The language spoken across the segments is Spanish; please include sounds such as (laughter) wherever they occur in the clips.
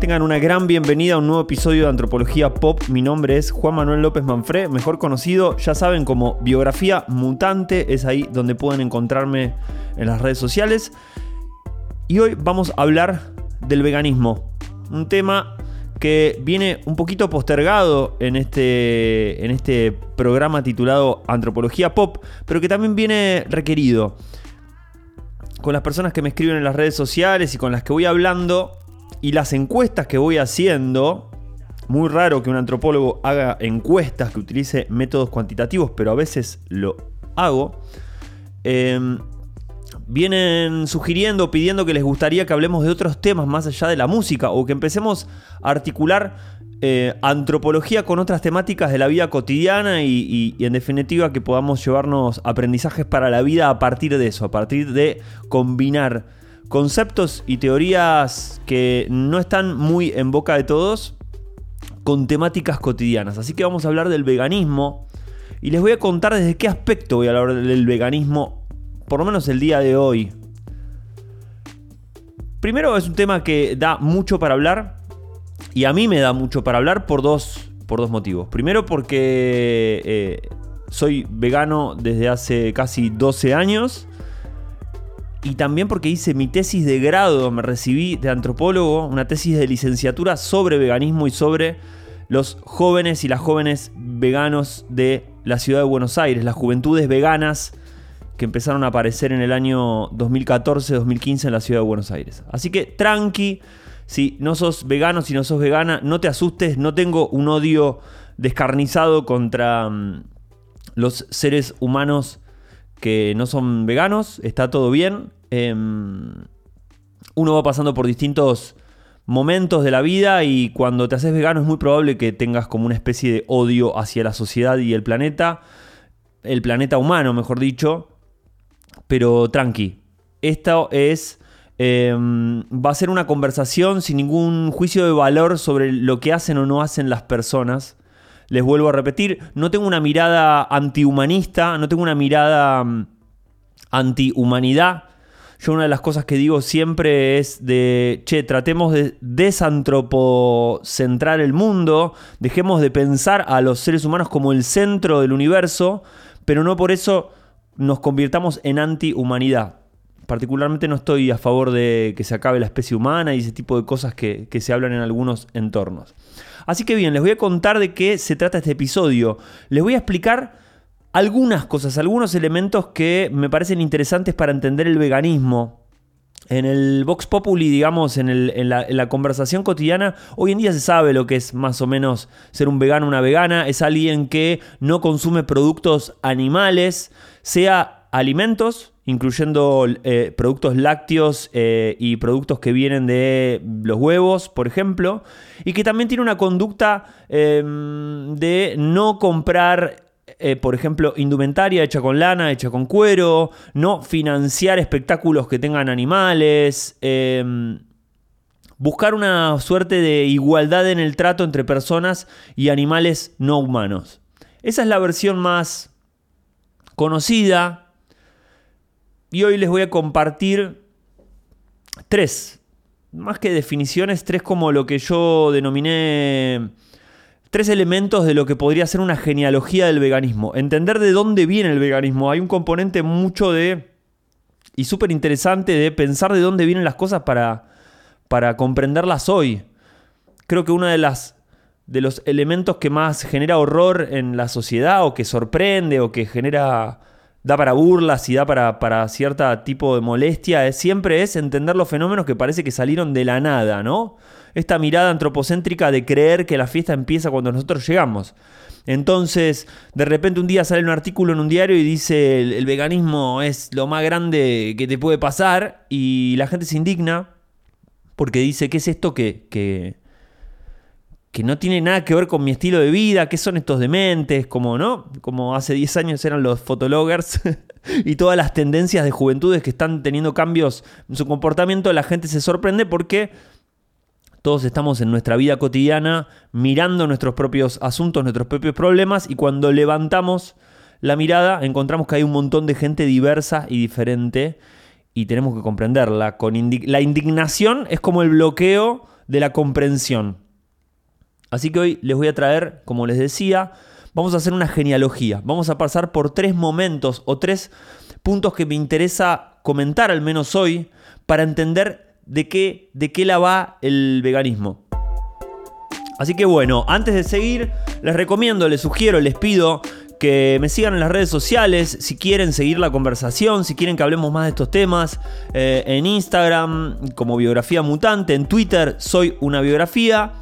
Tengan una gran bienvenida a un nuevo episodio de Antropología Pop. Mi nombre es Juan Manuel López Manfré, mejor conocido, ya saben, como Biografía Mutante. Es ahí donde pueden encontrarme en las redes sociales. Y hoy vamos a hablar del veganismo. Un tema que viene un poquito postergado en este, en este programa titulado Antropología Pop, pero que también viene requerido. Con las personas que me escriben en las redes sociales y con las que voy hablando y las encuestas que voy haciendo, muy raro que un antropólogo haga encuestas que utilice métodos cuantitativos, pero a veces lo hago. Em, vienen sugiriendo, pidiendo que les gustaría que hablemos de otros temas más allá de la música o que empecemos a articular eh, antropología con otras temáticas de la vida cotidiana y, y, en definitiva que podamos llevarnos aprendizajes para la vida a partir de eso, a partir de combinar conceptos y teorías que no están muy en boca de todos con temáticas cotidianas. Así que vamos a hablar del veganismo y les voy a contar desde qué aspecto voy a hablar del veganismo por lo menos el día de hoy. Primero es un tema que da mucho para hablar y a mí me da mucho para hablar por dos, por dos motivos. Primero porque eh, soy vegano desde hace casi 12 años y también porque hice mi tesis de grado, me recibí de antropólogo, una tesis de licenciatura sobre veganismo y sobre los jóvenes y las jóvenes veganos de la ciudad de Buenos Aires, las juventudes veganas que empezaron a aparecer en el año 2014-2015 en la ciudad de Buenos Aires. Así que tranqui, si no sos vegano, si no sos vegana, no te asustes, no tengo un odio descarnizado contra mm, los seres humanos que no son veganos, está todo bien. Em, uno va pasando por distintos momentos de la vida y cuando te haces vegano es muy probable que tengas como una especie de odio hacia la sociedad y el planeta, el planeta humano, mejor dicho, pero tranqui. Esto es. Em, va a ser una conversación sin ningún juicio de valor sobre lo que hacen o no hacen las personas. Les vuelvo a repetir, no tengo una mirada antihumanista, no tengo una mirada mm, antihumanidad. Yo una de las cosas que digo siempre es de, che, tratemos de desantropocentrar el mundo, dejemos de pensar a los seres humanos como el centro del universo, pero no por eso nos convirtamos en anti-humanidad. Particularmente no estoy a favor de que se acabe la especie humana y ese tipo de cosas que, se hablan en algunos entornos. Así que bien, les voy a contar de qué se trata este episodio. Les voy a explicar algunas cosas, algunos elementos que me parecen interesantes para entender el veganismo. En el Vox Populi, digamos, en, la, conversación cotidiana, hoy en día se sabe lo que es más o menos ser un vegano o una vegana. Es alguien que no consume productos animales, sea alimentos, incluyendo eh, productos lácteos eh, y productos que vienen de los huevos, por ejemplo, y que también tiene una conducta em, de no comprar eh, por ejemplo, indumentaria hecha con lana, hecha con cuero, no financiar espectáculos que tengan animales, em, buscar una suerte de igualdad en el trato entre personas y animales no humanos. Esa es la versión más conocida. Y hoy les voy a compartir tres, más que definiciones, tres como lo que yo denominé tres elementos de lo que podría ser una genealogía del veganismo. Entender de dónde viene el veganismo. Hay un componente mucho de... y súper interesante de pensar de dónde vienen las cosas para, para comprenderlas hoy. Creo que una de las de los elementos que más genera horror en la sociedad o que sorprende o que genera da para burlas y da para, para cierto tipo de molestia, es, siempre es entender los fenómenos que parece que salieron de la nada, ¿no? Esta mirada antropocéntrica de creer que la fiesta empieza cuando nosotros llegamos. Entonces, de repente un día sale un artículo en un diario y dice el, veganismo es lo más grande que te puede pasar y la gente se indigna porque dice, ¿qué es esto que, que que no tiene nada que ver con mi estilo de vida, qué son estos dementes, como, ¿no? Como hace 10 años eran los fotologgers (laughs) y todas las tendencias de juventudes que están teniendo cambios en su comportamiento, la gente se sorprende porque todos estamos en nuestra vida cotidiana mirando nuestros propios asuntos, nuestros propios problemas y cuando levantamos la mirada encontramos que hay un montón de gente diversa y diferente y tenemos que comprenderla. Con la indignación es como el bloqueo de la comprensión. Así que hoy les voy a traer, como les decía, vamos a hacer una genealogía. Vamos a pasar por tres momentos o tres puntos que me interesa comentar al menos hoy para entender de qué, de qué la va el veganismo. Así que bueno, antes de seguir, les recomiendo, les sugiero, les pido que me sigan en las redes sociales, si quieren seguir la conversación, si quieren que hablemos más de estos temas, eh, en Instagram como biografía mutante, en Twitter soy una biografía.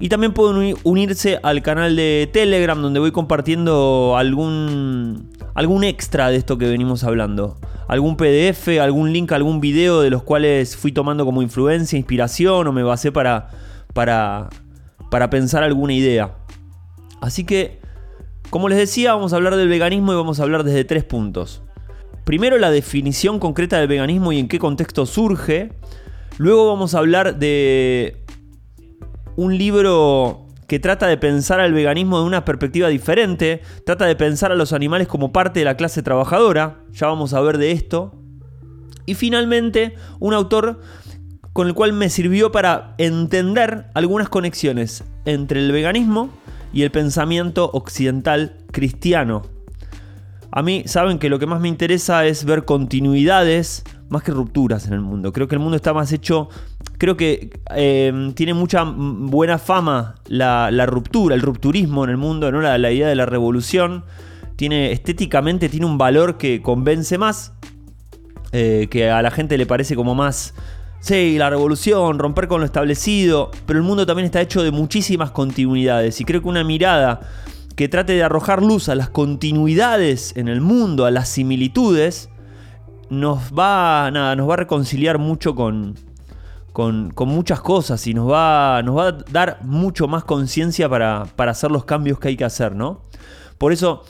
Y también pueden unirse al canal de Telegram donde voy compartiendo algún, algún extra de esto que venimos hablando. Algún PDF, algún link, algún video de los cuales fui tomando como influencia, inspiración o me basé para, para, para pensar alguna idea. Así que, como les decía, vamos a hablar del veganismo y vamos a hablar desde tres puntos. Primero la definición concreta del veganismo y en qué contexto surge. Luego vamos a hablar de un libro que trata de pensar al veganismo de una perspectiva diferente, trata de pensar a los animales como parte de la clase trabajadora, ya vamos a ver de esto. Y finalmente, un autor con el cual me sirvió para entender algunas conexiones entre el veganismo y el pensamiento occidental cristiano. A mí, saben que lo que más me interesa es ver continuidades más que rupturas en el mundo. Creo que el mundo está más hecho creo que eh, tiene mucha buena fama la, ruptura, el rupturismo en el mundo, ¿no? la, idea de la revolución. Tiene, estéticamente tiene un valor que convence más, eh, que a la gente le parece como más, sí, la revolución, romper con lo establecido, pero el mundo también está hecho de muchísimas continuidades y creo que una mirada que trate de arrojar luz a las continuidades en el mundo, a las similitudes, nos va, nada, nos va a reconciliar mucho con, con, muchas cosas y nos va, nos va a dar mucho más conciencia para, hacer los cambios que hay que hacer, ¿no? Por eso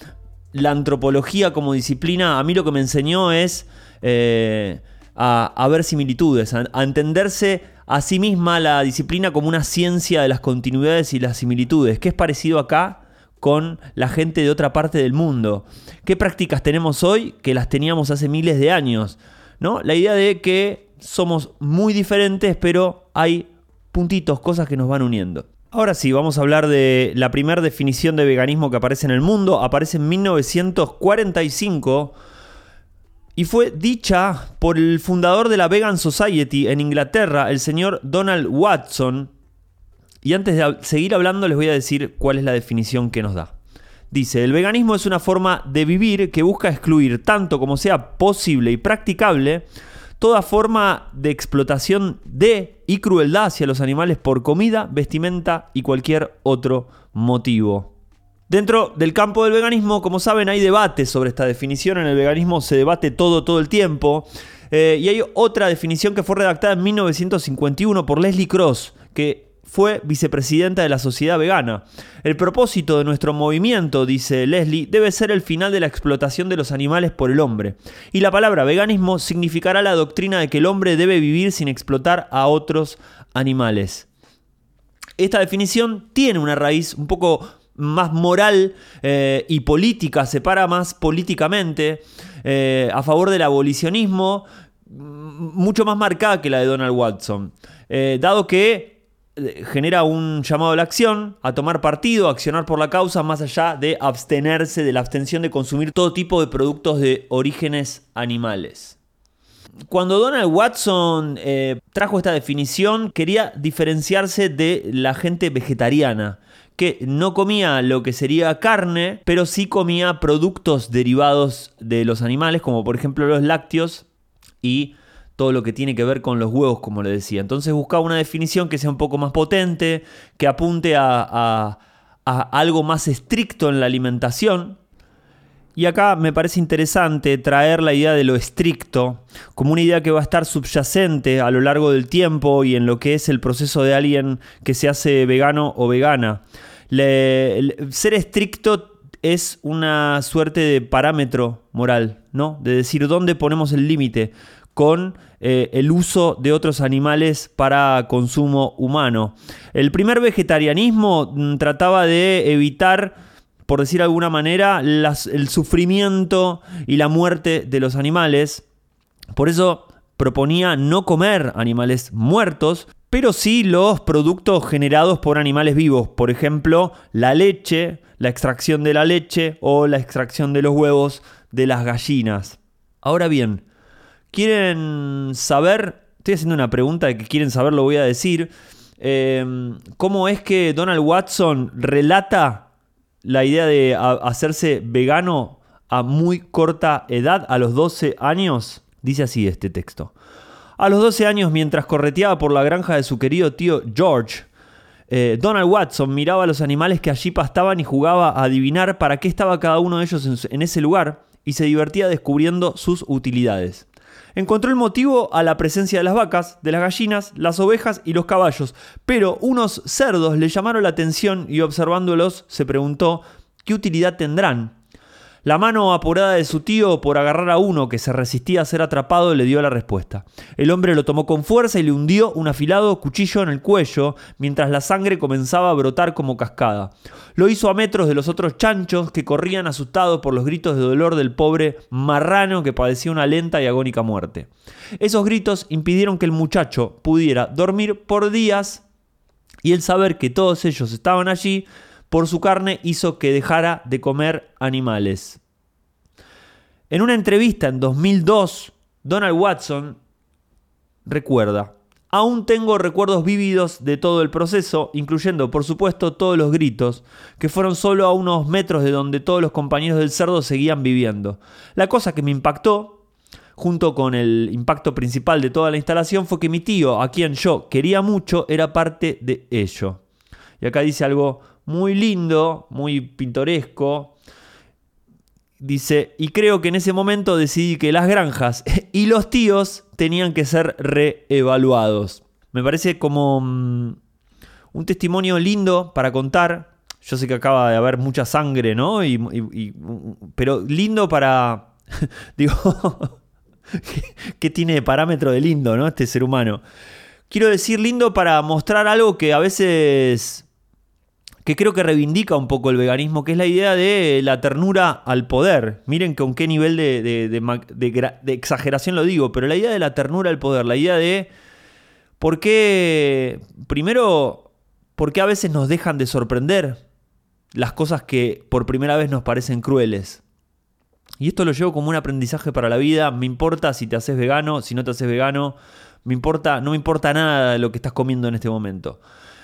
la antropología como disciplina a mí lo que me enseñó es eh, a, ver similitudes, a, entenderse a sí misma la disciplina como una ciencia de las continuidades y las similitudes. ¿Qué es parecido acá? Con la gente de otra parte del mundo. ¿Qué prácticas tenemos hoy que las teníamos hace miles de años? ¿No? La idea de que somos muy diferentes, pero hay puntitos, cosas que nos van uniendo. Ahora sí, vamos a hablar de la primera definición de veganismo que aparece en el mundo. Aparece en 1945 y fue dicha por el fundador de la Vegan Society en Inglaterra, el señor Donald Watson. Y antes de seguir hablando les voy a decir cuál es la definición que nos da. Dice, el veganismo es una forma de vivir que busca excluir tanto como sea posible y practicable toda forma de explotación de y crueldad hacia los animales por comida, vestimenta y cualquier otro motivo. Dentro del campo del veganismo, como saben, hay debate sobre esta definición. En el veganismo se debate todo, todo el tiempo. Eh, y hay otra definición que fue redactada en 1951 por Leslie Cross, que fue vicepresidenta de la Sociedad Vegana. El propósito de nuestro movimiento, dice Leslie, debe ser el final de la explotación de los animales por el hombre. Y la palabra veganismo significará la doctrina de que el hombre debe vivir sin explotar a otros animales. Esta definición tiene una raíz un poco más moral eh, y política, se para más políticamente eh, a favor del abolicionismo, mucho más marcada que la de Donald Watson. Eh, dado que genera un llamado a la acción, a tomar partido, a accionar por la causa, más allá de abstenerse de la abstención de consumir todo tipo de productos de orígenes animales. Cuando Donald Watson eh, trajo esta definición, quería diferenciarse de la gente vegetariana, que no comía lo que sería carne, pero sí comía productos derivados de los animales, como por ejemplo los lácteos y todo lo que tiene que ver con los huevos, como le decía. Entonces buscaba una definición que sea un poco más potente, que apunte a, algo más estricto en la alimentación. Y acá me parece interesante traer la idea de lo estricto como una idea que va a estar subyacente a lo largo del tiempo y en lo que es el proceso de alguien que se hace vegano o vegana. ser estricto es una suerte de parámetro moral, ¿no? De decir dónde ponemos el límite con eh, el uso de otros animales para consumo humano. El primer vegetarianismo mm, trataba de evitar, por decir de alguna manera, el sufrimiento y la muerte de los animales. Por eso proponía no comer animales muertos, pero sí los productos generados por animales vivos, por ejemplo, la leche, la extracción de la leche o la extracción de los huevos de las gallinas. Ahora bien, ¿quieren saber? Estoy haciendo una pregunta de que quieren saber, lo voy a decir. Em, ¿Cómo es que Donald Watson relata la idea de hacerse vegano a muy corta edad, a los 12 años? Dice así este texto. A los 12 años, mientras correteaba por la granja de su querido tío George, eh, Donald Watson miraba a los animales que allí pastaban y jugaba a adivinar para qué estaba cada uno de ellos en ese lugar y se divertía descubriendo sus utilidades. Encontró el motivo a la presencia de las vacas, de las gallinas, las ovejas y los caballos, pero unos cerdos le llamaron la atención y observándolos se preguntó qué utilidad tendrán. La mano apurada de su tío por agarrar a uno que se resistía a ser atrapado le dio la respuesta. El hombre lo tomó con fuerza y le hundió un afilado cuchillo en el cuello, mientras la sangre comenzaba a brotar como cascada. Lo hizo a metros de los otros chanchos que corrían asustados por los gritos de dolor del pobre marrano que padecía una lenta y agónica muerte. Esos gritos impidieron que el muchacho pudiera dormir por días y el saber que todos ellos estaban allí por su carne hizo que dejara de comer animales. En una entrevista en 2002, Donald Watson recuerda, aún tengo recuerdos vívidos de todo el proceso, incluyendo por supuesto todos los gritos, que fueron solo a unos metros de donde todos los compañeros del cerdo seguían viviendo. La cosa que me impactó, junto con el impacto principal de toda la instalación, fue que mi tío, a quien yo quería mucho, era parte de ello. Y acá dice algo muy lindo, muy pintoresco. Dice, y creo que en ese momento decidí que las granjas (laughs) y los tíos tenían que ser reevaluados. Me parece como mm, un testimonio lindo para contar. Yo sé que acaba de haber mucha sangre, ¿no? pero lindo para... (laughs) digo, (laughs) ¿qué tiene de parámetro de lindo, ¿no? Este ser humano. Quiero decir lindo para mostrar algo que a veces que creo que reivindica un poco el veganismo, que es la idea de la ternura al poder. Miren con qué nivel de, exageración lo digo, pero la idea de la ternura al poder, la idea de por qué, primero, por qué a veces nos dejan de sorprender las cosas que por primera vez nos parecen crueles. Y esto lo llevo como un aprendizaje para la vida. Me importa si te haces vegano, si no te haces vegano. Me importa, no me importa nada de lo que estás comiendo en este momento.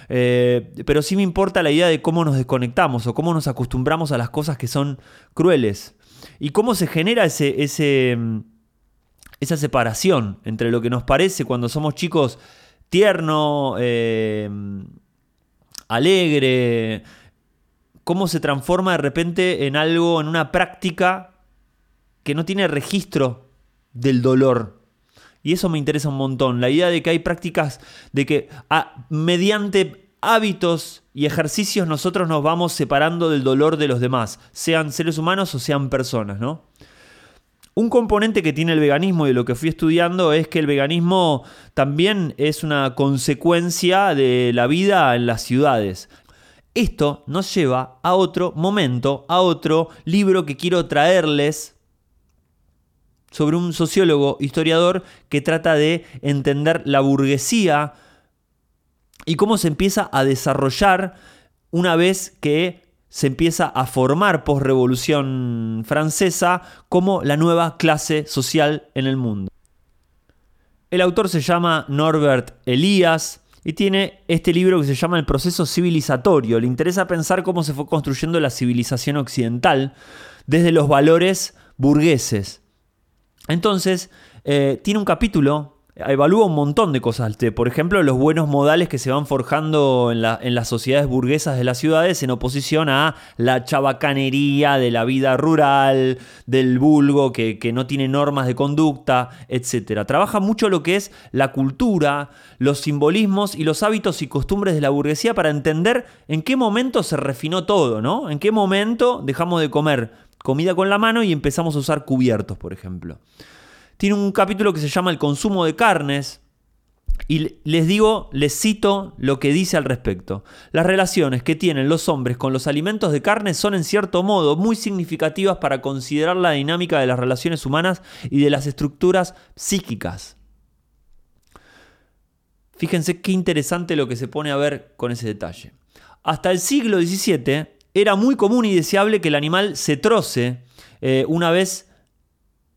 Eh, pero sí me importa la idea de cómo nos desconectamos o cómo nos acostumbramos a las cosas que son crueles. Y cómo se genera ese, mm, esa separación entre lo que nos parece cuando somos chicos tierno, eh, alegre, cómo se transforma de repente en algo, en una práctica que no tiene registro del dolor. Y eso me interesa un montón. La idea de que hay prácticas, de que ah, mediante hábitos y ejercicios nosotros nos vamos separando del dolor de los demás, sean seres humanos o sean personas, ¿no? Un componente que tiene el veganismo y de lo que fui estudiando es que el veganismo también es una consecuencia de la vida en las ciudades. Esto nos lleva a otro momento, a otro libro que quiero traerles sobre un sociólogo, historiador, que trata de entender la burguesía y cómo se empieza a desarrollar una vez que se empieza a formar post-revolución francesa como la nueva clase social en el mundo. El autor se llama Norbert Elias y tiene este libro que se llama El proceso civilizatorio. Le interesa pensar cómo se fue construyendo la civilización occidental desde los valores burgueses. Entonces, eh, tiene un capítulo, evalúa un montón de cosas. Por ejemplo, los buenos modales que se van forjando en, las sociedades burguesas de las ciudades en oposición a la chabacanería de la vida rural, del vulgo que, que no tiene normas de conducta, etc. Trabaja mucho lo que es la cultura, los simbolismos y los hábitos y costumbres de la burguesía para entender en qué momento se refinó todo, ¿no? En qué momento dejamos de comer comida con la mano y empezamos a usar cubiertos, por ejemplo. Tiene un capítulo que se llama El consumo de carnes. Y les digo, les cito lo que dice al respecto. Las relaciones que tienen los hombres con los alimentos de carne son en cierto modo muy significativas para considerar la dinámica de las relaciones humanas y de las estructuras psíquicas. Fíjense qué interesante lo que se pone a ver con ese detalle. Hasta el siglo XVII era muy común y deseable que el animal se troce eh, una vez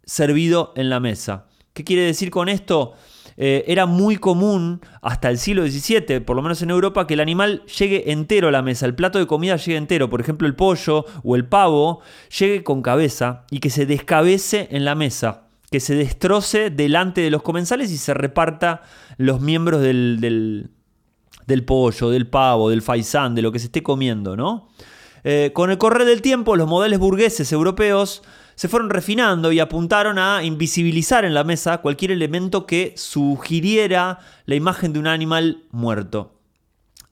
servido en la mesa. ¿Qué quiere decir con esto? Eh, era muy común hasta el siglo XVII, por lo menos en Europa, que el animal llegue entero a la mesa, el plato de comida llegue entero, por ejemplo el pollo o el pavo, llegue con cabeza y que se descabece en la mesa, que se destroce delante de los comensales y se reparta los miembros del, del, pollo, del pavo, del faisán, de lo que se esté comiendo, ¿no? Eh, con el correr del tiempo, los modales burgueses europeos se fueron refinando y apuntaron a invisibilizar en la mesa cualquier elemento que sugiriera la imagen de un animal muerto.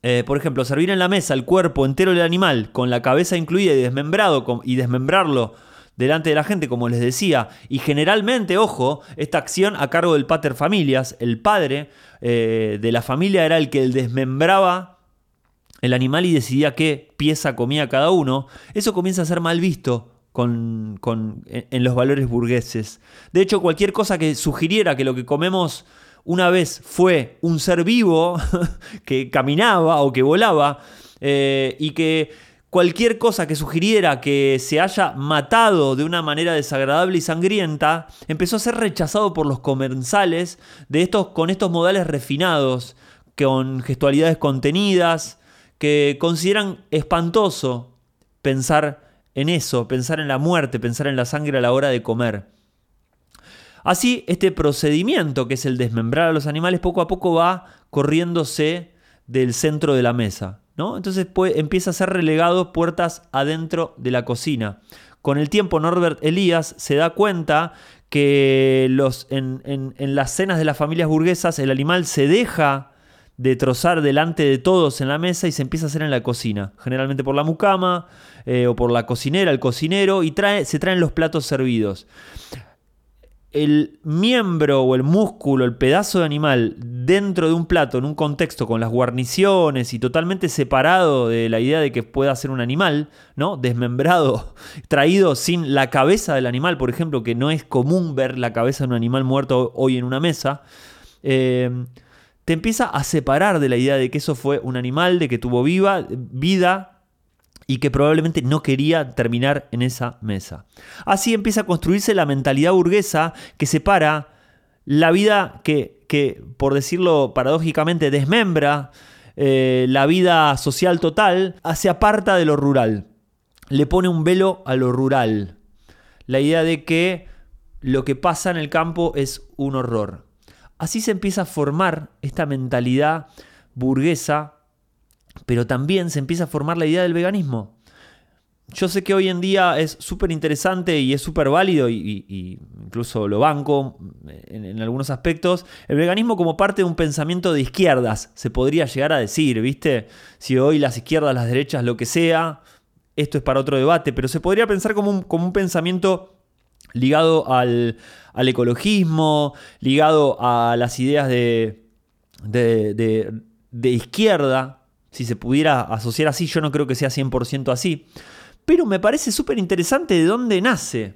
Eh, por ejemplo, servir en la mesa el cuerpo entero del animal, con la cabeza incluida y desmembrado, y desmembrarlo delante de la gente, como les decía, y generalmente, ojo, esta acción a cargo del pater familias, el padre eh, de la familia era el que desmembraba el animal y decidía qué pieza comía cada uno, eso comienza a ser mal visto con, en los valores burgueses. De hecho, cualquier cosa que sugiriera que lo que comemos una vez fue un ser vivo (laughs) que caminaba o que volaba eh, y que cualquier cosa que sugiriera que se haya matado de una manera desagradable y sangrienta empezó a ser rechazado por los comensales de estos, con estos modales refinados, con gestualidades contenidas, que consideran espantoso pensar en eso, pensar en la muerte, pensar en la sangre a la hora de comer. Así, este procedimiento, que es el desmembrar a los animales, poco a poco va corriéndose del centro de la mesa. ¿no? Entonces empieza a ser relegado puertas adentro de la cocina. Con el tiempo, Norbert Elías se da cuenta que los, en las cenas de las familias burguesas el animal se deja de trozar delante de todos en la mesa y se empieza a hacer en la cocina, generalmente por la mucama eh, o por la cocinera, el cocinero, y trae, se traen los platos servidos. El miembro o el músculo, el pedazo de animal dentro de un plato, en un contexto con las guarniciones y totalmente separado de la idea de que pueda ser un animal, ¿no? Desmembrado, (laughs) traído sin la cabeza del animal, por ejemplo, que no es común ver la cabeza de un animal muerto hoy en una mesa. Eh, te empieza a separar de la idea de que eso fue un animal, de que tuvo viva, vida y que probablemente no quería terminar en esa mesa. Así empieza a construirse la mentalidad burguesa que separa la vida que, por decirlo paradójicamente, desmembra eh, la vida social total, se aparta de lo rural. Le pone un velo a lo rural. La idea de que lo que pasa en el campo es un horror. Así se empieza a formar esta mentalidad burguesa, pero también se empieza a formar la idea del veganismo. Yo sé que hoy en día es súper interesante y es súper válido, y, incluso lo banco en, algunos aspectos, el veganismo como parte de un pensamiento de izquierdas, se podría llegar a decir, ¿viste? Si hoy las izquierdas, las derechas, lo que sea, esto es para otro debate, pero se podría pensar como un pensamiento ligado al, ecologismo, ligado a las ideas de, de, izquierda, si se pudiera asociar así, yo no creo que sea 100% así, pero me parece súper interesante de dónde nace.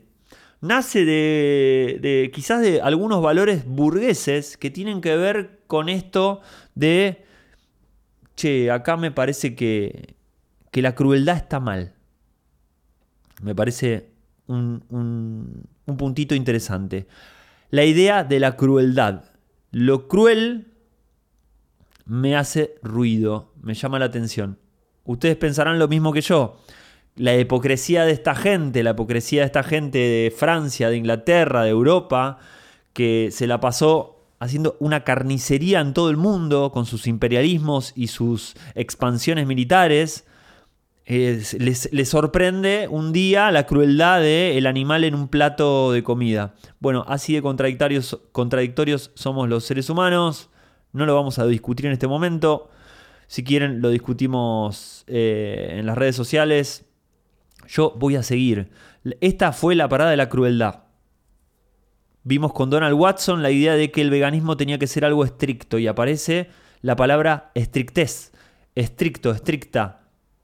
Nace de, de quizás de algunos valores burgueses que tienen que ver con esto de, che, acá me parece que, que la crueldad está mal. Me parece un, puntito interesante. La idea de la crueldad. Lo cruel me hace ruido, me llama la atención. Ustedes pensarán lo mismo que yo. La hipocresía de esta gente, la hipocresía de esta gente de Francia, de Inglaterra, de Europa, que se la pasó haciendo una carnicería en todo el mundo con sus imperialismos y sus expansiones militares, les, sorprende un día la crueldad del animal en un plato de comida. Bueno, así de contradictorios, somos los seres humanos. No lo vamos a discutir en este momento. Si quieren, lo discutimos eh, en las redes sociales. Yo voy a seguir. Esta fue la parada de la crueldad. Vimos con Donald Watson la idea de que el veganismo tenía que ser algo estricto y aparece la palabra estrictez. Estricto, estricta,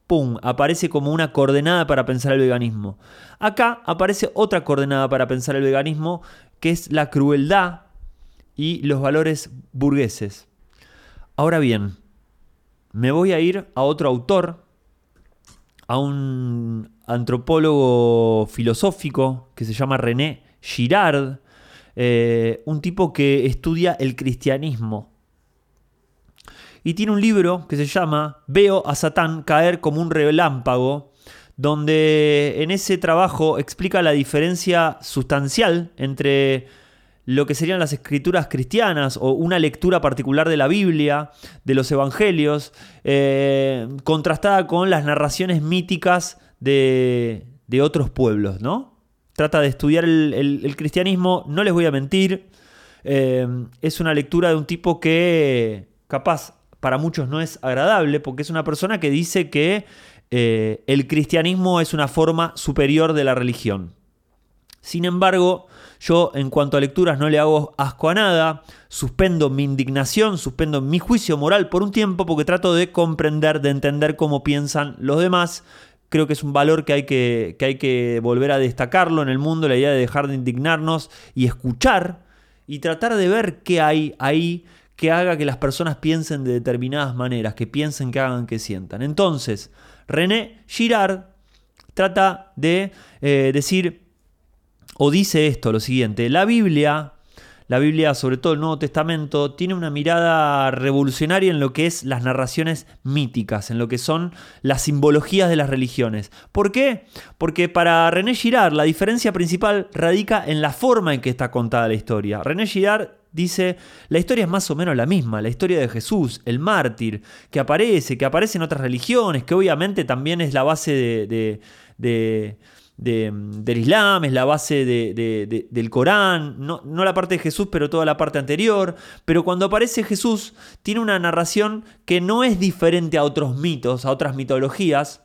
¡pum!, aparece como una coordenada para pensar el veganismo. Acá aparece otra coordenada para pensar el veganismo, que es la crueldad y los valores burgueses. Ahora bien, me voy a ir a otro autor, a un antropólogo filosófico que se llama René Girard, eh, un tipo que estudia el cristianismo. Y tiene un libro que se llama Veo a Satán caer como un relámpago, donde en ese trabajo explica la diferencia sustancial entre lo que serían las escrituras cristianas o una lectura particular de la Biblia, de los evangelios, eh, contrastada con las narraciones míticas de, otros pueblos, ¿no? Trata de estudiar el, cristianismo, no les voy a mentir, eh, es una lectura de un tipo que capaz para muchos no es agradable, porque es una persona que dice que eh, el cristianismo es una forma superior de la religión. Sin embargo, yo en cuanto a lecturas no le hago asco a nada, suspendo mi indignación, suspendo mi juicio moral por un tiempo porque trato de comprender, de entender cómo piensan los demás. Creo que es un valor que hay que, que hay que volver a destacarlo en el mundo, la idea de dejar de indignarnos y escuchar y tratar de ver qué hay ahí que haga que las personas piensen de determinadas maneras, que piensen, que hagan, que sientan. Entonces, René Girard trata de eh, decir o dice esto, lo siguiente, la Biblia, la Biblia, sobre todo el Nuevo Testamento, tiene una mirada revolucionaria en lo que es las narraciones míticas, en lo que son las simbologías de las religiones. ¿Por qué? Porque para René Girard la diferencia principal radica en la forma en que está contada la historia. René Girard dice, la historia es más o menos la misma, la historia de Jesús, el mártir, que aparece, que aparece en otras religiones, que obviamente también es la base de, de del Islam, es la base del Corán, no, no, la parte de Jesús, pero toda la parte anterior. Pero cuando aparece Jesús, tiene una narración que no es diferente a otros mitos, a otras mitologías,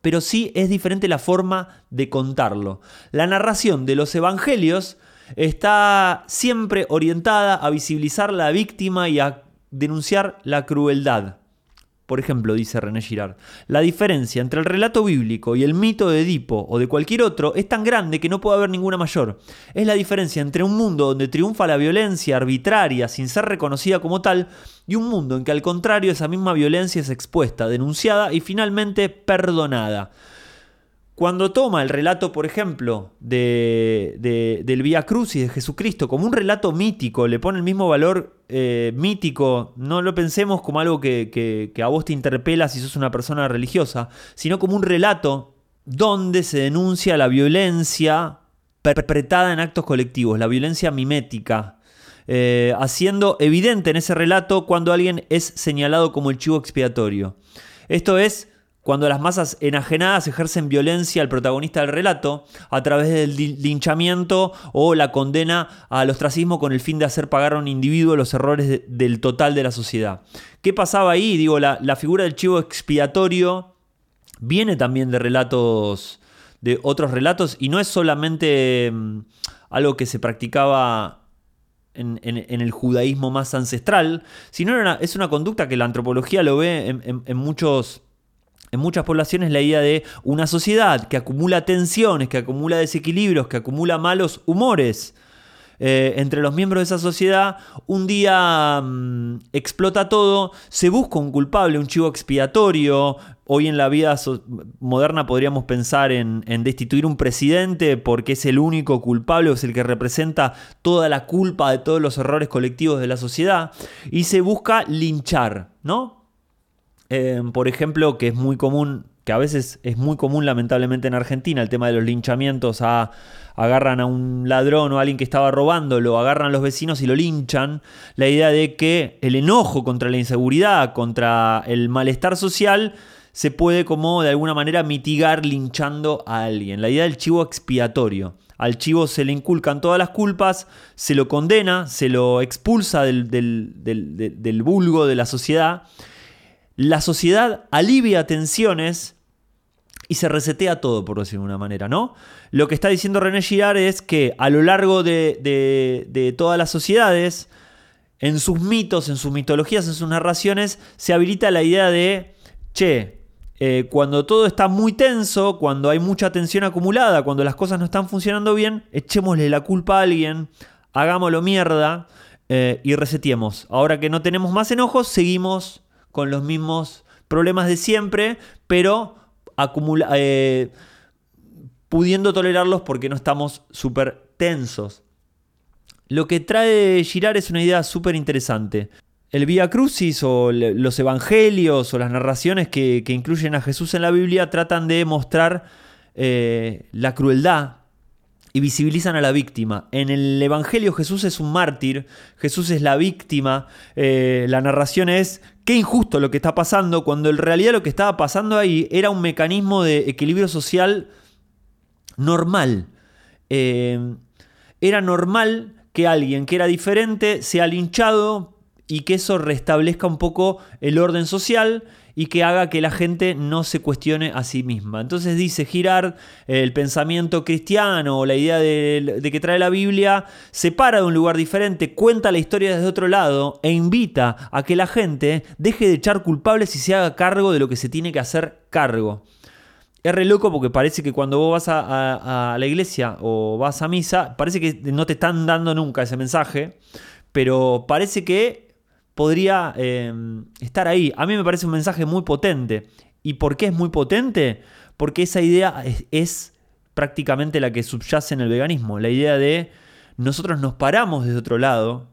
pero sí es diferente la forma de contarlo. La narración de los evangelios está siempre orientada a visibilizar la víctima y a denunciar la crueldad. Por ejemplo, dice René Girard, la diferencia entre el relato bíblico y el mito de Edipo o de cualquier otro es tan grande que no puede haber ninguna mayor. Es la diferencia entre un mundo donde triunfa la violencia arbitraria sin ser reconocida como tal y un mundo en que al contrario esa misma violencia es expuesta, denunciada y finalmente perdonada. Cuando toma el relato, por ejemplo, de, del Vía Crucis de Jesucristo como un relato mítico, le pone el mismo valor eh, mítico, no lo pensemos como algo que, a vos te interpela si sos una persona religiosa, sino como un relato donde se denuncia la violencia perpetrada en actos colectivos, la violencia mimética, eh, haciendo evidente en ese relato cuando alguien es señalado como el chivo expiatorio. Esto es cuando las masas enajenadas ejercen violencia al protagonista del relato a través del linchamiento o la condena al ostracismo con el fin de hacer pagar a un individuo los errores del total de la sociedad. ¿Qué pasaba ahí? Digo, la, figura del chivo expiatorio viene también de relatos, de otros relatos, y no es solamente mm, algo que se practicaba en, el judaísmo más ancestral, sino es una conducta que la antropología lo ve en muchos en muchas poblaciones la idea de una sociedad que acumula tensiones, que acumula desequilibrios, que acumula malos humores. Eh, entre los miembros de esa sociedad, un día mm, explota todo, se busca un culpable, un chivo expiatorio. Hoy en la vida moderna podríamos pensar en, en, destituir un presidente porque es el único culpable es el que representa toda la culpa de todos los errores colectivos de la sociedad. Y se busca linchar, ¿no? Eh, por ejemplo, que es muy común, que a veces es muy común lamentablemente en Argentina, el tema de los linchamientos, agarran a un ladrón o a alguien que estaba robando, lo agarran los vecinos y lo linchan, la idea de que el enojo contra la inseguridad, contra el malestar social, se puede como de alguna manera mitigar linchando a alguien. La idea del chivo expiatorio. Al chivo se le inculcan todas las culpas, se lo condena, se lo expulsa del, del, del vulgo de la sociedad la sociedad alivia tensiones y se resetea todo, por decirlo de una manera, ¿no? Lo que está diciendo René Girard es que a lo largo de, todas las sociedades, en sus mitos, en sus mitologías, en sus narraciones, se habilita la idea de, che, eh, cuando todo está muy tenso, cuando hay mucha tensión acumulada, cuando las cosas no están funcionando bien, echémosle la culpa a alguien, hagámoslo mierda, eh, y reseteemos. Ahora que no tenemos más enojos, seguimos con los mismos problemas de siempre, pero acumula, eh, pudiendo tolerarlos porque no estamos súper tensos. Lo que trae Girard es una idea súper interesante. El Via Crucis o los evangelios o las narraciones que, incluyen a Jesús en la Biblia tratan de mostrar eh, la crueldad y visibilizan a la víctima. En el Evangelio Jesús es un mártir, Jesús es la víctima, eh, la narración es qué injusto lo que está pasando, cuando en realidad lo que estaba pasando ahí era un mecanismo de equilibrio social normal. Eh, era normal que alguien que era diferente sea linchado y que eso restablezca un poco el orden social y que haga que la gente no se cuestione a sí misma. Entonces dice Girard, el pensamiento cristiano o la idea de, que trae la Biblia se para de un lugar diferente, cuenta la historia desde otro lado e invita a que la gente deje de echar culpables y se haga cargo de lo que se tiene que hacer cargo. Es re loco porque parece que cuando vos vas a, a la iglesia o vas a misa, parece que no te están dando nunca ese mensaje, pero parece que podría em, estar ahí. A mí me parece un mensaje muy potente. ¿Y por qué es muy potente? Porque esa idea es, prácticamente la que subyace en el veganismo. La idea de nosotros nos paramos desde otro lado,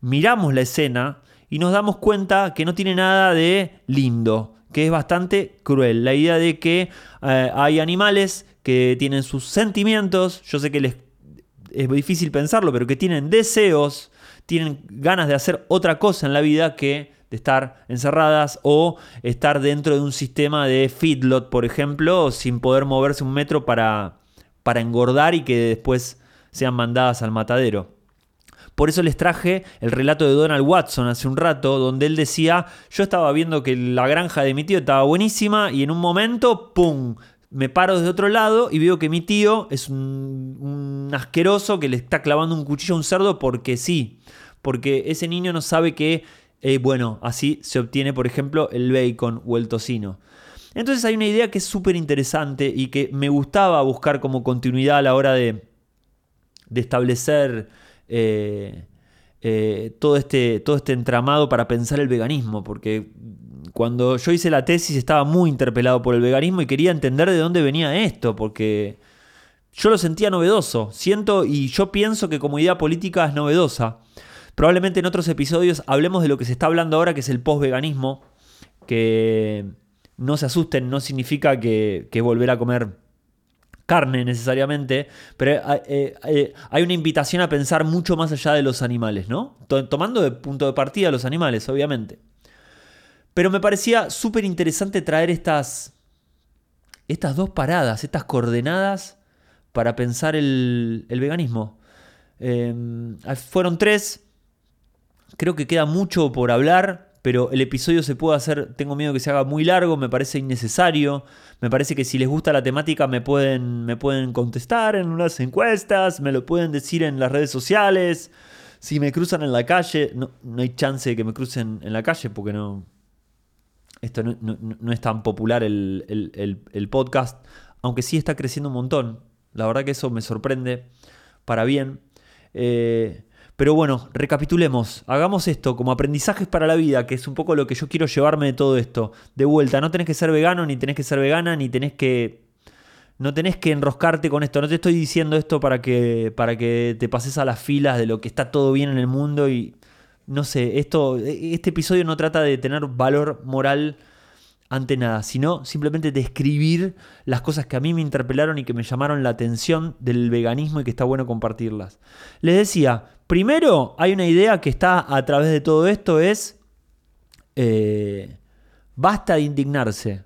miramos la escena y nos damos cuenta que no tiene nada de lindo, que es bastante cruel. La idea de que eh, hay animales que tienen sus sentimientos, yo sé que les es difícil pensarlo, pero que tienen deseos, tienen ganas de hacer otra cosa en la vida que de estar encerradas o estar dentro de un sistema de feedlot, por ejemplo, sin poder moverse un metro para, para engordar y que después sean mandadas al matadero. Por eso les traje el relato de Donald Watson hace un rato, donde él decía, yo estaba viendo que la granja de mi tío estaba buenísima y en un momento, ¡pum!, me paro desde otro lado y veo que mi tío es un, asqueroso que le está clavando un cuchillo a un cerdo porque sí. Porque ese niño no sabe que, eh, bueno, así se obtiene, por ejemplo, el bacon o el tocino. Entonces hay una idea que es súper interesante y que me gustaba buscar como continuidad a la hora de, de establecer eh, eh, todo, este, todo este entramado para pensar el veganismo. Porque cuando yo hice la tesis estaba muy interpelado por el veganismo y quería entender de dónde venía esto, porque yo lo sentía novedoso. Siento y yo pienso que como idea política es novedosa. Probablemente en otros episodios hablemos de lo que se está hablando ahora, que es el post-veganismo, que no se asusten, no significa que, volver a comer carne necesariamente, pero eh, eh, eh, hay una invitación a pensar mucho más allá de los animales, ¿no? Tomando de punto de partida los animales, obviamente. Pero me parecía súper interesante traer estas, estas dos paradas, estas coordenadas para pensar el, veganismo. Em, fueron tres, creo que queda mucho por hablar, pero el episodio se puede hacer, tengo miedo que se haga muy largo, me parece innecesario, me parece que si les gusta la temática me pueden, me pueden contestar en unas encuestas, me lo pueden decir en las redes sociales, si me cruzan en la calle, no, no hay chance de que me crucen en la calle porque no, esto no, es tan popular el, podcast, aunque sí está creciendo un montón. La verdad que eso me sorprende para bien. Eh, pero bueno, recapitulemos, hagamos esto como aprendizajes para la vida, que es un poco lo que yo quiero llevarme de todo esto. De vuelta, no tenés que ser vegano, ni tenés que ser vegana, ni tenés que... No tenés que enroscarte con esto. No te estoy diciendo esto para que, para que te pases a las filas de lo que está todo bien en el mundo y no sé, esto, este episodio no trata de tener valor moral ante nada, sino simplemente describir las cosas que a mí me interpelaron y que me llamaron la atención del veganismo y que está bueno compartirlas. Les decía, primero hay una idea que está a través de todo esto, es eh, basta de indignarse.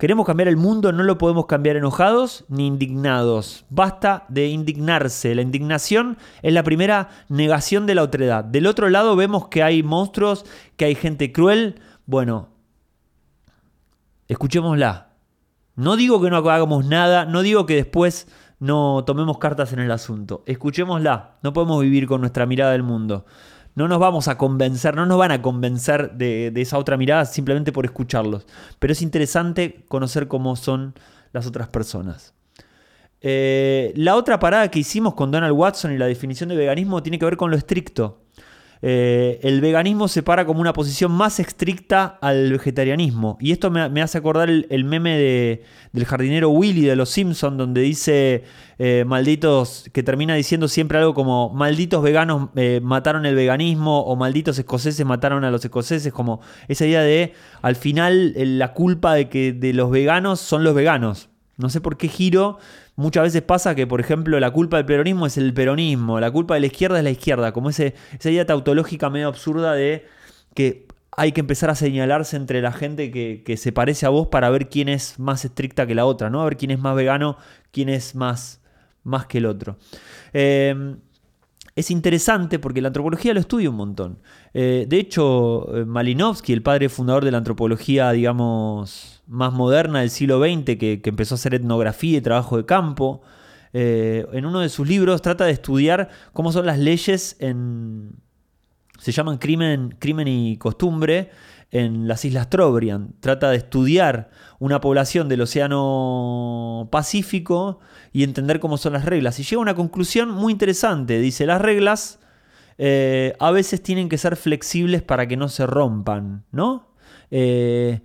Queremos cambiar el mundo, no lo podemos cambiar enojados ni indignados. Basta de indignarse. La indignación es la primera negación de la otredad. Del otro lado vemos que hay monstruos, que hay gente cruel. Bueno, escuchémosla. No digo que no hagamos nada, no digo que después no tomemos cartas en el asunto. Escuchémosla. No podemos vivir con nuestra mirada del mundo no nos vamos a convencer, no nos van a convencer de, esa otra mirada simplemente por escucharlos. Pero es interesante conocer cómo son las otras personas. Eh, la otra parada que hicimos con Donald Watson y la definición de veganismo tiene que ver con lo estricto. Eh, el veganismo se para como una posición más estricta al vegetarianismo. Y esto me, hace acordar el, meme de, del jardinero Willy de Los Simpsons, donde dice eh, malditos, que termina diciendo siempre algo como malditos veganos mataron el veganismo o malditos escoceses mataron a los escoceses, como esa idea de al final la culpa de que de los veganos son los veganos. No sé por qué giro Muchas veces pasa que, por ejemplo, la culpa del peronismo es el peronismo, la culpa de la izquierda es la izquierda, como ese, esa idea tautológica medio absurda de que hay que empezar a señalarse entre la gente que, se parece a vos para ver quién es más estricta que la otra, ¿no? A ver quién es más vegano, quién es más, más que el otro. Eh, es interesante porque la antropología lo estudia un montón. Eh, de hecho, eh, Malinowski, el padre fundador de la antropología, digamos, más moderna del siglo XX, que, empezó a hacer etnografía y trabajo de campo, eh, en uno de sus libros trata de estudiar cómo son las leyes en... se llaman crimen, crimen y costumbre en las Islas Trobriand. Trata de estudiar una población del Océano Pacífico y entender cómo son las reglas. Y llega a una conclusión muy interesante. Dice, las reglas eh, a veces tienen que ser flexibles para que no se rompan, ¿no? Eh,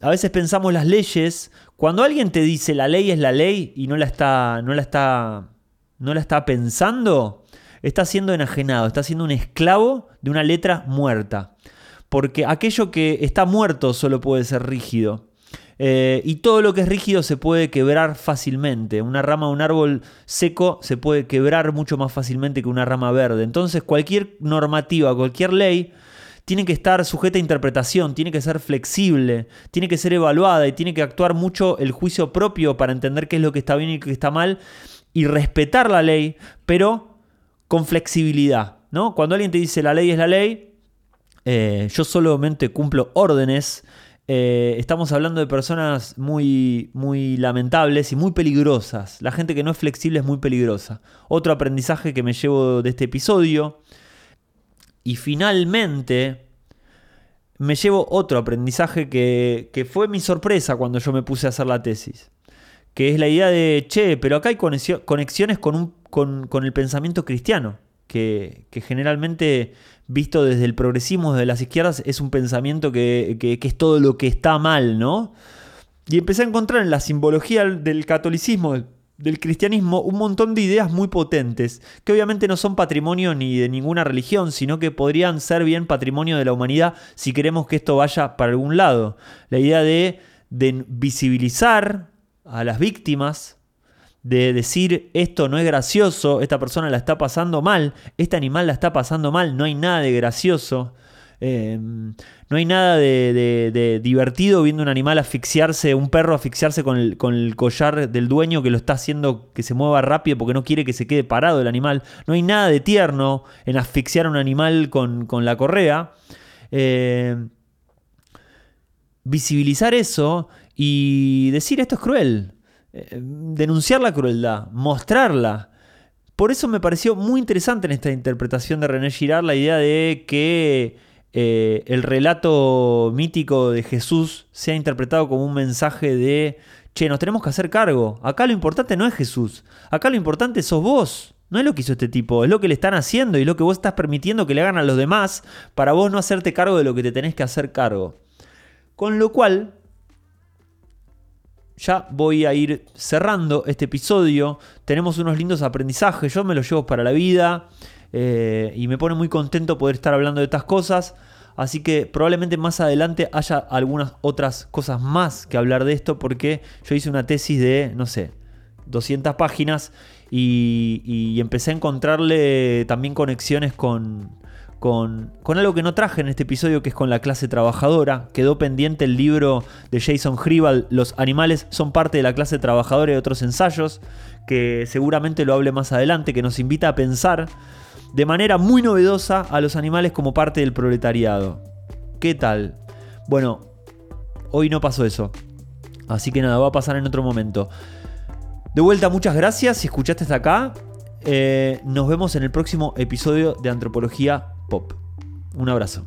a veces pensamos las leyes, cuando alguien te dice la ley es la ley y no la está, no la está, no la está pensando, está siendo enajenado, está siendo un esclavo de una letra muerta. Porque aquello que está muerto solo puede ser rígido. Eh, y todo lo que es rígido se puede quebrar fácilmente. Una rama de un árbol seco se puede quebrar mucho más fácilmente que una rama verde. Entonces cualquier normativa, cualquier ley tiene que estar sujeta a interpretación, tiene que ser flexible, tiene que ser evaluada y tiene que actuar mucho el juicio propio para entender qué es lo que está bien y qué está mal y respetar la ley, pero con flexibilidad. ¿no? Cuando alguien te dice la ley es la ley, eh, yo solamente cumplo órdenes eh, estamos hablando de personas muy, muy lamentables y muy peligrosas. La gente que no es flexible es muy peligrosa. Otro aprendizaje que me llevo de este episodio. Y finalmente me llevo otro aprendizaje que, fue mi sorpresa cuando yo me puse a hacer la tesis. Que es la idea de, che, pero acá hay conexiones con, el pensamiento cristiano que, generalmente, visto desde el progresismo, desde las izquierdas, es un pensamiento que, es todo lo que está mal, ¿no? Y empecé a encontrar en la simbología del catolicismo, del cristianismo, un montón de ideas muy potentes, que obviamente no son patrimonio ni de ninguna religión, sino que podrían ser bien patrimonio de la humanidad si queremos que esto vaya para algún lado. La idea de, de visibilizar a las víctimas, de decir esto no es gracioso, esta persona la está pasando mal, este animal la está pasando mal, no hay nada de gracioso. Em, no hay nada de, divertido viendo un animal asfixiarse, un perro asfixiarse con el, collar del dueño que lo está haciendo que se mueva rápido porque no quiere que se quede parado el animal. No hay nada de tierno en asfixiar a un animal con, la correa. Em, visibilizar eso y decir esto es cruel. Eh, denunciar la crueldad, mostrarla. Por eso me pareció muy interesante en esta interpretación de René Girard la idea de que eh, el relato mítico de Jesús sea interpretado como un mensaje de, che, nos tenemos que hacer cargo. Acá lo importante no es Jesús, acá lo importante sos vos. No es lo que hizo este tipo, es lo que le están haciendo y lo que vos estás permitiendo que le hagan a los demás para vos no hacerte cargo de lo que te tenés que hacer cargo. Con lo cual, ya voy a ir cerrando este episodio. Tenemos unos lindos aprendizajes, yo me los llevo para la vida eh, y me pone muy contento poder estar hablando de estas cosas. Así que probablemente más adelante haya algunas otras cosas más que hablar de esto porque yo hice una tesis de, no sé, 200 páginas y, empecé a encontrarle también conexiones con, con, algo que no traje en este episodio, que es con la clase trabajadora. Quedó pendiente el libro de Jason Hribal, Los animales son parte de la clase trabajadora y otros ensayos, que seguramente lo hable más adelante, que nos invita a pensar de manera muy novedosa a los animales como parte del proletariado. ¿Qué tal? Bueno, hoy no pasó eso. Así que nada, va a pasar en otro momento. De vuelta, muchas gracias si escuchaste hasta acá. Eh, nos vemos en el próximo episodio de Antropología Pop. Un abrazo.